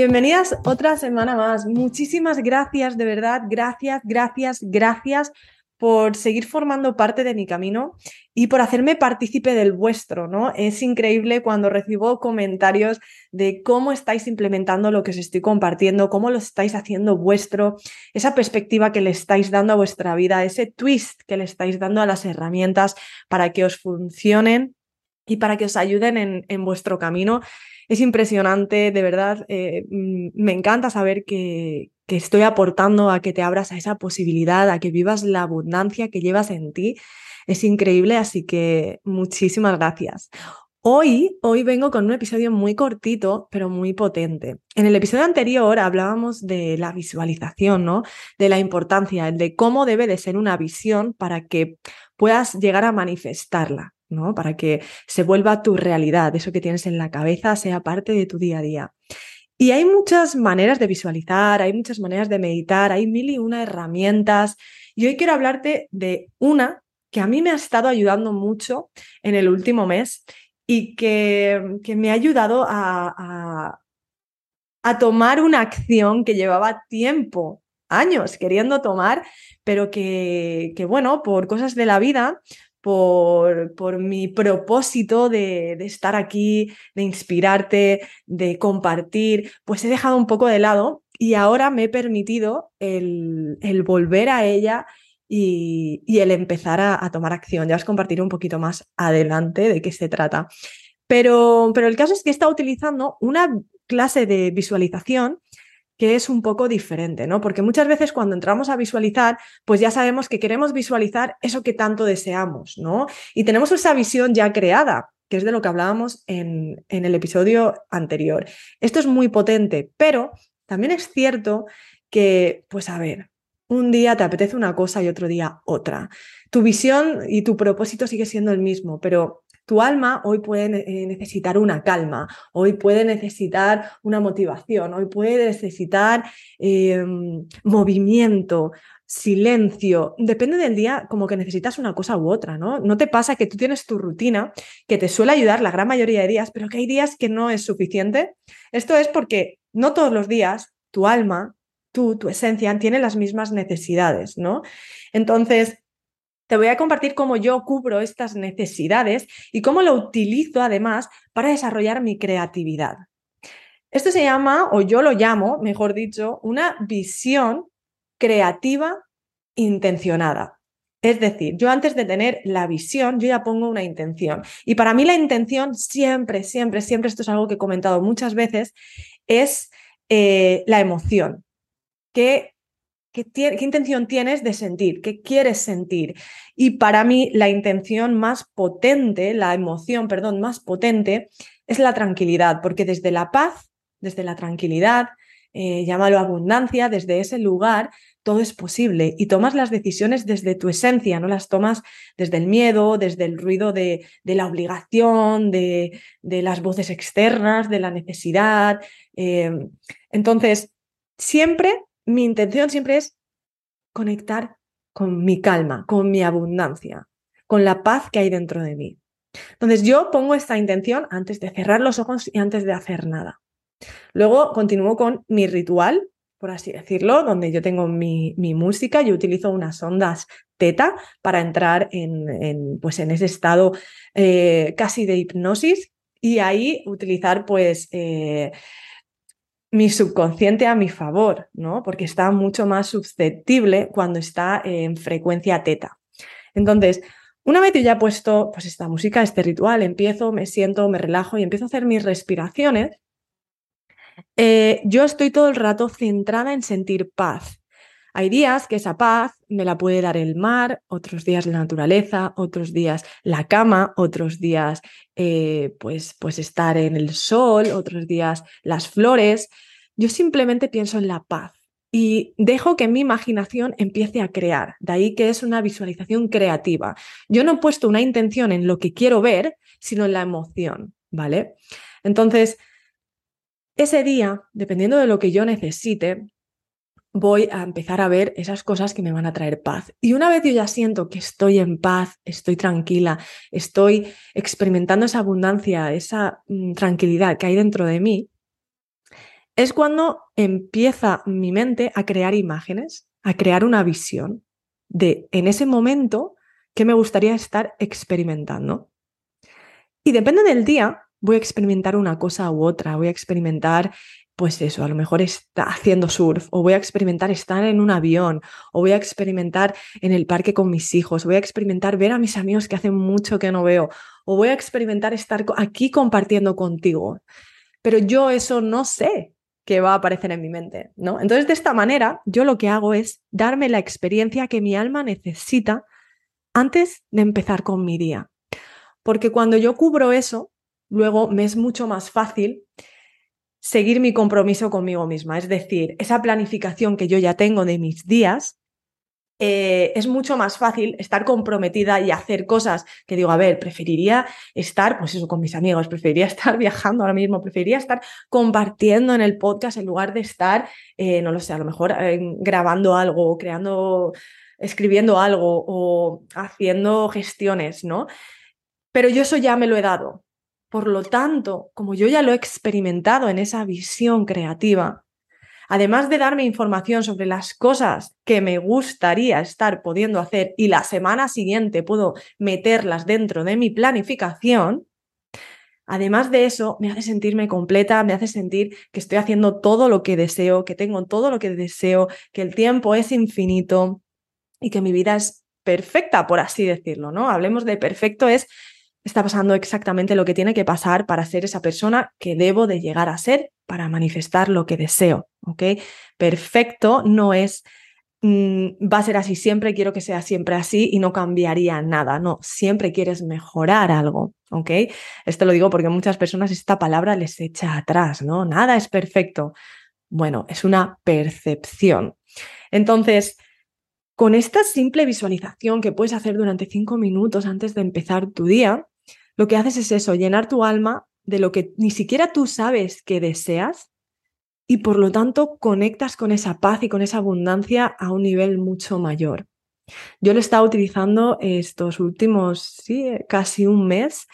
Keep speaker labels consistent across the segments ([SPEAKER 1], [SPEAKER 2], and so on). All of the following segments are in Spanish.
[SPEAKER 1] Bienvenidas otra semana más. Muchísimas gracias, de verdad, gracias, gracias, gracias por seguir formando parte de mi camino y por hacerme partícipe del vuestro, ¿no? Es increíble cuando recibo comentarios de cómo estáis implementando lo que os estoy compartiendo, cómo lo estáis haciendo vuestro, esa perspectiva que le estáis dando a vuestra vida, ese twist que le estáis dando a las herramientas para que os funcionen y para que os ayuden en, en vuestro camino es impresionante, de verdad, eh, mm, me encanta saber que, que estoy aportando a que te abras a esa posibilidad, a que vivas la abundancia que llevas en ti. Es increíble, así que muchísimas gracias. Hoy, hoy vengo con un episodio muy cortito, pero muy potente. En el episodio anterior hablábamos de la visualización, ¿no? De la importancia, de cómo debe de ser una visión para que puedas llegar a manifestarla. ¿No? Para que se vuelva tu realidad, eso que tienes en la cabeza sea parte de tu día a día. Y hay muchas maneras de visualizar, hay muchas maneras de meditar, hay mil y una herramientas. Y hoy quiero hablarte de una que a mí me ha estado ayudando mucho en el último mes y que, que me ha ayudado a, a tomar una acción que llevaba tiempo años queriendo tomar, pero que, que, bueno, por cosas de la vida, por, por mi propósito de, de, estar aquí, de inspirarte, de compartir, pues he dejado un poco de lado y ahora me he permitido el, el volver a ella y, y el empezar a, tomar acción. Ya os compartiré un poquito más adelante de qué se trata. Pero, pero el caso es que estado utilizando una clase de visualización que es un poco diferente, ¿no? Porque muchas veces cuando entramos a visualizar, pues ya sabemos que queremos visualizar eso que tanto deseamos, ¿no? Y tenemos esa visión ya creada, que es de lo que hablábamos en, en el episodio anterior. Esto es muy potente, pero también es cierto que, pues a ver, un día te apetece una cosa y otro día otra. Tu visión y tu propósito sigue siendo el mismo, pero tu alma hoy puede eh, necesitar una calma, hoy puede necesitar una motivación, hoy puede necesitar eh, movimiento, silencio, depende del día, como que necesitas una cosa u otra, ¿no? No te pasa que tú tienes tu rutina que te suele ayudar la gran mayoría de días, pero que hay días que no es suficiente. Esto es porque no todos los días tu alma, tú, tu esencia, tiene las mismas necesidades, ¿no? Entonces, te voy a compartir cómo yo cubro estas necesidades y cómo lo utilizo además para desarrollar mi creatividad. Esto se llama, o yo lo llamo, mejor dicho, una visión creativa intencionada. Es decir, yo antes de tener la visión, yo ya pongo una intención. Y para mí la intención siempre, siempre, siempre, esto es algo que he comentado muchas veces, es eh, la emoción. Que ¿Qué, intención tienes de sentir? ¿Qué quieres sentir? Y para mí la intención más potente, la emoción, perdón, más potente es la tranquilidad, porque desde la paz, desde la tranquilidad, eh, llámalo abundancia, desde ese lugar todo es posible y tomas las decisiones desde tu esencia, no las tomas desde el miedo, desde el ruido de, de la obligación, de, de, las voces externas, de la necesidad. Eh, entonces, siempre mi intención siempre es conectar con mi calma, con mi abundancia, con la paz que hay dentro de mí. Entonces yo pongo esta intención antes de cerrar los ojos y antes de hacer nada. Luego continúo con mi ritual, por así decirlo, donde yo tengo mi, mi música, yo utilizo unas ondas teta para entrar en, en pues en ese estado eh, casi de hipnosis y ahí utilizar pues... Eh, mi subconsciente a mi favor, ¿no? Porque está mucho más susceptible cuando está en frecuencia teta. Entonces, una vez que ya he puesto pues esta música, este ritual, empiezo, me siento, me relajo y empiezo a hacer mis respiraciones, eh, yo estoy todo el rato centrada en sentir paz. Hay días que esa paz me la puede dar el mar, otros días la naturaleza, otros días la cama, otros días eh, pues, pues estar en el sol, otros días las flores. Yo simplemente pienso en la paz y dejo que mi imaginación empiece a crear. De ahí que es una visualización creativa. Yo no he puesto una intención en lo que quiero ver, sino en la emoción, ¿vale? Entonces, ese día, dependiendo de lo que yo necesite, voy a empezar a ver esas cosas que me van a traer paz. Y una vez yo ya siento que estoy en paz, estoy tranquila, estoy experimentando esa abundancia, esa mm, tranquilidad que hay dentro de mí, es cuando empieza mi mente a crear imágenes, a crear una visión de en ese momento que me gustaría estar experimentando. Y depende del día, voy a experimentar una cosa u otra, voy a experimentar pues eso, a lo mejor está haciendo surf, o voy a experimentar estar en un avión, o voy a experimentar en el parque con mis hijos, voy a experimentar ver a mis amigos que hace mucho que no veo, o voy a experimentar estar aquí compartiendo contigo. Pero yo eso no sé qué va a aparecer en mi mente, ¿no? Entonces, de esta manera, yo lo que hago es darme la experiencia que mi alma necesita antes de empezar con mi día. Porque cuando yo cubro eso, luego me es mucho más fácil seguir mi compromiso conmigo misma. Es decir, esa planificación que yo ya tengo de mis días, eh, es mucho más fácil estar comprometida y hacer cosas que digo, a ver, preferiría estar, pues eso, con mis amigos, preferiría estar viajando ahora mismo, preferiría estar compartiendo en el podcast en lugar de estar, eh, no lo sé, a lo mejor eh, grabando algo, creando, escribiendo algo o haciendo gestiones, ¿no? Pero yo eso ya me lo he dado. Por lo tanto, como yo ya lo he experimentado en esa visión creativa, además de darme información sobre las cosas que me gustaría estar pudiendo hacer y la semana siguiente puedo meterlas dentro de mi planificación, además de eso me hace sentirme completa, me hace sentir que estoy haciendo todo lo que deseo, que tengo todo lo que deseo, que el tiempo es infinito y que mi vida es perfecta, por así decirlo, ¿no? Hablemos de perfecto es está pasando exactamente lo que tiene que pasar para ser esa persona que debo de llegar a ser para manifestar lo que deseo, ¿ok? Perfecto no es mm, va a ser así siempre, quiero que sea siempre así y no cambiaría nada, no, siempre quieres mejorar algo, ¿ok? Esto lo digo porque muchas personas esta palabra les echa atrás, ¿no? Nada es perfecto. Bueno, es una percepción. Entonces, con esta simple visualización que puedes hacer durante cinco minutos antes de empezar tu día, lo que haces es eso, llenar tu alma de lo que ni siquiera tú sabes que deseas y por lo tanto conectas con esa paz y con esa abundancia a un nivel mucho mayor. Yo lo he estado utilizando estos últimos, sí, casi un mes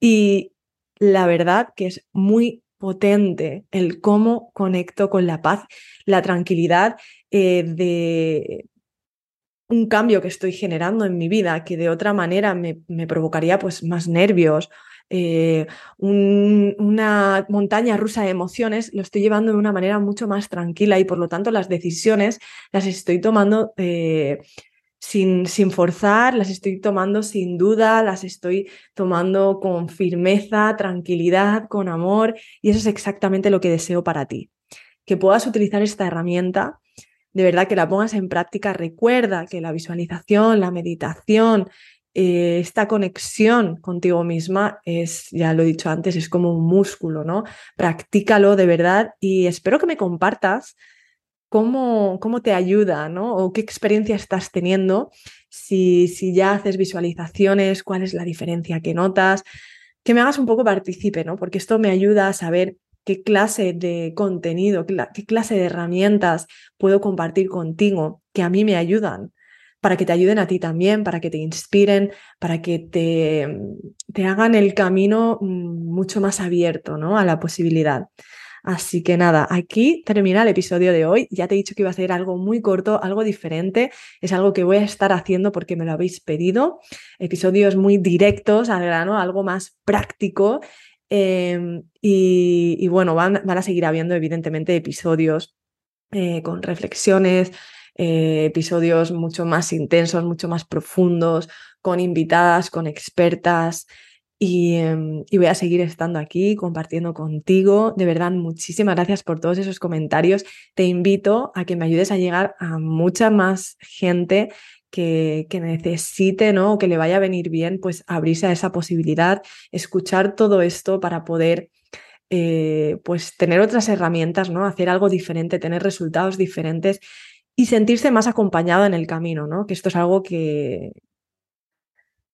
[SPEAKER 1] y la verdad que es muy potente el cómo conecto con la paz, la tranquilidad eh, de un cambio que estoy generando en mi vida que de otra manera me, provocaría pues más nervios, eh, una montaña rusa de emociones, lo estoy llevando de una manera mucho más tranquila y por lo tanto las decisiones las estoy tomando eh, sin, sin forzar, las estoy tomando sin duda, las estoy tomando con firmeza, tranquilidad, con amor y eso es exactamente lo que deseo para ti. Que puedas utilizar esta herramienta de verdad que la pongas en práctica, recuerda que la visualización, la meditación, eh, esta conexión contigo misma es, ya lo he dicho antes, es como un músculo, ¿no? Practícalo de verdad y espero que me compartas cómo, cómo te ayuda, ¿no? O qué experiencia estás teniendo, si, si ya haces visualizaciones, cuál es la diferencia que notas, que me hagas un poco partícipe, ¿no? Porque esto me ayuda a saber qué clase de contenido, qué clase de herramientas puedo compartir contigo que a mí me ayudan, para que te ayuden a ti también, para que te inspiren, para que te, te hagan el camino mm, mucho más abierto ¿no? a la posibilidad. Así que nada, aquí termina el episodio de hoy. Ya te he dicho que iba a ser algo muy corto, algo diferente. Es algo que voy a estar haciendo porque me lo habéis pedido. Episodios muy directos al grano, algo más práctico Em, y, bueno, van, van, a seguir habiendo evidentemente episodios eh, con reflexiones, eh, episodios mucho más intensos, mucho más profundos, con invitadas, con expertas. Em, y, voy a seguir estando aquí compartiendo contigo. De verdad, muchísimas gracias por todos esos comentarios. Te invito a que me ayudes a llegar a mucha más gente que, necesite, ¿no? O que le vaya a venir bien, pues abrirse a esa posibilidad, escuchar todo esto para poder, eh, pues tener otras herramientas, ¿no? Hacer algo diferente, tener resultados diferentes y sentirse más acompañado en el camino, ¿no? Que esto es algo que,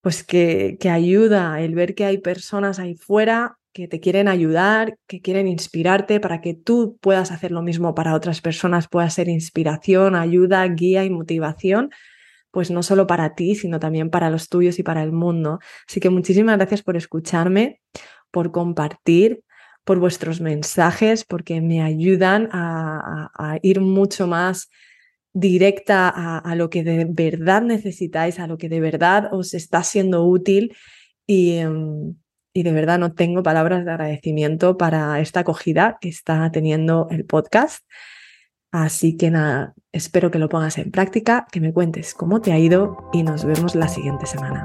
[SPEAKER 1] pues que, que ayuda el ver que hay personas ahí fuera que te quieren ayudar, que quieren inspirarte para que tú puedas hacer lo mismo para otras personas, pueda ser inspiración, ayuda, guía y motivación pues no solo para ti, sino también para los tuyos y para el mundo. Así que muchísimas gracias por escucharme, por compartir, por vuestros mensajes, porque me ayudan a, ir mucho más directa a, lo que de verdad necesitáis, a lo que de verdad os está siendo útil y, em, de verdad no tengo palabras de agradecimiento para esta acogida que está teniendo el podcast. Así que nada, espero que lo pongas en práctica, que me cuentes cómo te ha ido y nos vemos la siguiente semana.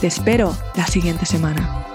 [SPEAKER 1] Te espero la siguiente semana.